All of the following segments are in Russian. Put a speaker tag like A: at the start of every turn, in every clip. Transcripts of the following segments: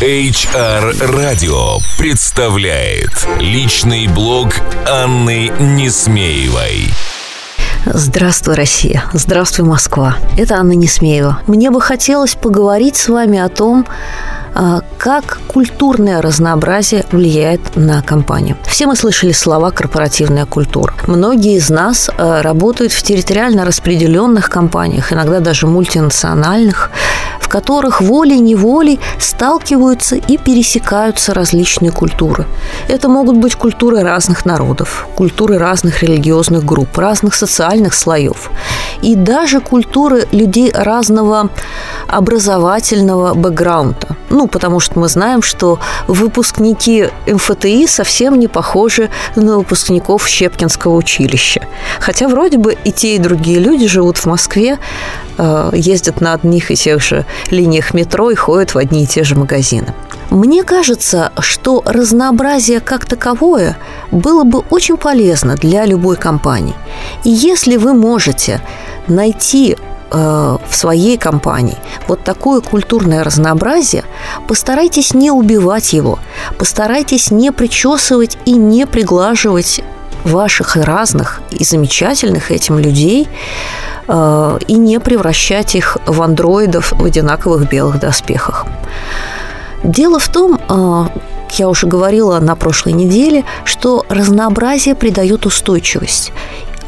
A: HR Radio представляет личный блог Анны Несмеевой.
B: Здравствуй, Россия. Здравствуй, Москва. Это Анна Несмеева. Мне бы хотелось поговорить с вами о том, а, как культурное разнообразие влияет на компанию. Все мы слышали слова «корпоративная культура». Многие из нас а, работают в территориально распределенных компаниях, иногда даже мультинациональных, в которых волей-неволей сталкиваются и пересекаются различные культуры. Это могут быть культуры разных народов, культуры разных религиозных групп, разных социальных слоев и даже культуры людей разного образовательного бэкграунда. Ну, потому что мы знаем, что выпускники МФТИ совсем не похожи на выпускников Щепкинского училища. Хотя вроде бы и те, и другие люди живут в Москве, э, ездят на одних и тех же линиях метро и ходят в одни и те же магазины. Мне кажется, что разнообразие как таковое было бы очень полезно для любой компании. И если вы можете найти э, в своей компании вот такое культурное разнообразие, постарайтесь не убивать его, постарайтесь не причесывать и не приглаживать ваших разных и замечательных этим людей э, и не превращать их в андроидов в одинаковых белых доспехах. Дело в том, э, я уже говорила на прошлой неделе, что разнообразие придает устойчивость.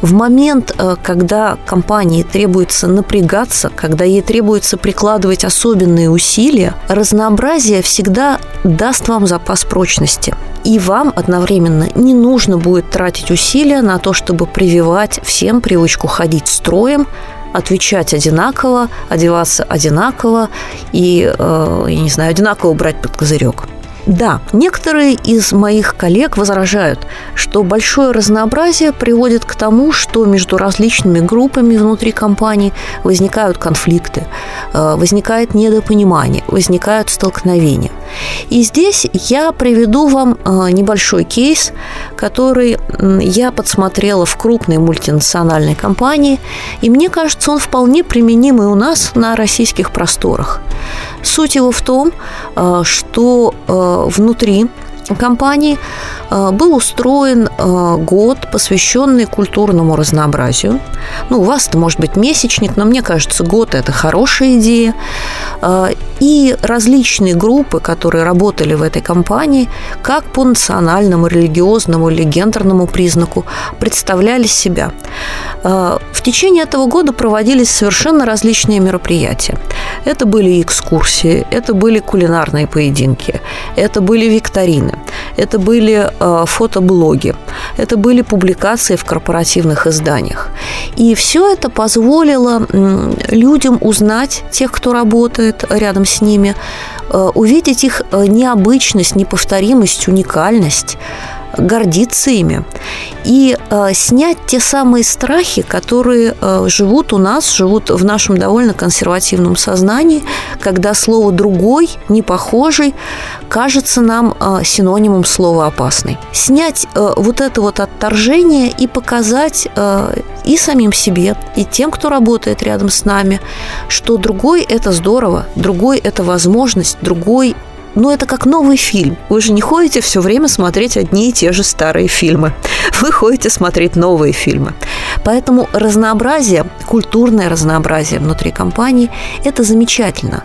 B: В момент, э, когда компании требуется напрягаться, когда ей требуется прикладывать особенные усилия, разнообразие всегда даст вам запас прочности. И вам одновременно не нужно будет тратить усилия на то, чтобы прививать всем привычку ходить строем, отвечать одинаково, одеваться одинаково и, э, я не знаю, одинаково брать под козырек. Да, некоторые из моих коллег возражают, что большое разнообразие приводит к тому, что между различными группами внутри компании возникают конфликты, э, возникает недопонимание, возникают столкновения. И здесь я приведу вам э, небольшой кейс, который я подсмотрела в крупной мультинациональной компании, и мне кажется, он вполне применим и у нас на российских просторах. Суть его в том, э, что внутри компании э, был устроен э, год, посвященный культурному разнообразию. Ну, у вас это может быть месячник, но мне кажется, год – это хорошая идея. Э, и различные группы, которые работали в этой компании, как по национальному, религиозному или гендерному признаку, представляли себя. В течение этого года проводились совершенно различные мероприятия. Это были экскурсии, это были кулинарные поединки, это были викторины, это были э, фотоблоги, это были публикации в корпоративных изданиях. И все это позволило людям узнать тех, кто работает рядом с ними, э, увидеть их э, необычность, неповторимость, уникальность, гордиться ими и э, снять те самые страхи, которые э, живут у нас, живут в нашем довольно консервативном сознании, когда слово «другой», «не похожий» кажется нам э, синонимом слова «опасный». Снять э, вот это вот отторжение и показать э, и самим себе, и тем, кто работает рядом с нами, что другой – это здорово, другой – это возможность, другой но это как новый фильм. Вы же не ходите все время смотреть одни и те же старые фильмы. Вы ходите смотреть новые фильмы. Поэтому разнообразие, культурное разнообразие внутри компании – это замечательно.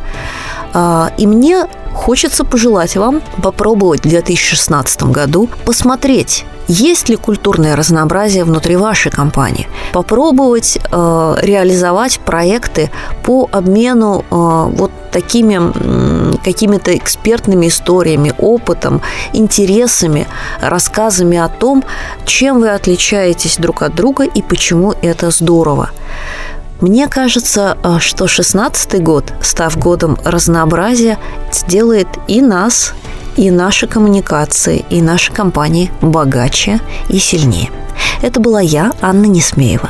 B: А, и мне хочется пожелать вам попробовать в 2016 году посмотреть есть ли культурное разнообразие внутри вашей компании? Попробовать э, реализовать проекты по обмену э, вот такими какими-то экспертными историями, опытом, интересами, рассказами о том, чем вы отличаетесь друг от друга и почему это здорово. Мне кажется, э, что 16 год, став годом разнообразия, сделает и нас, и наши коммуникации, и наши компании богаче и сильнее. Это была я, Анна Несмеева.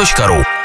C: ру.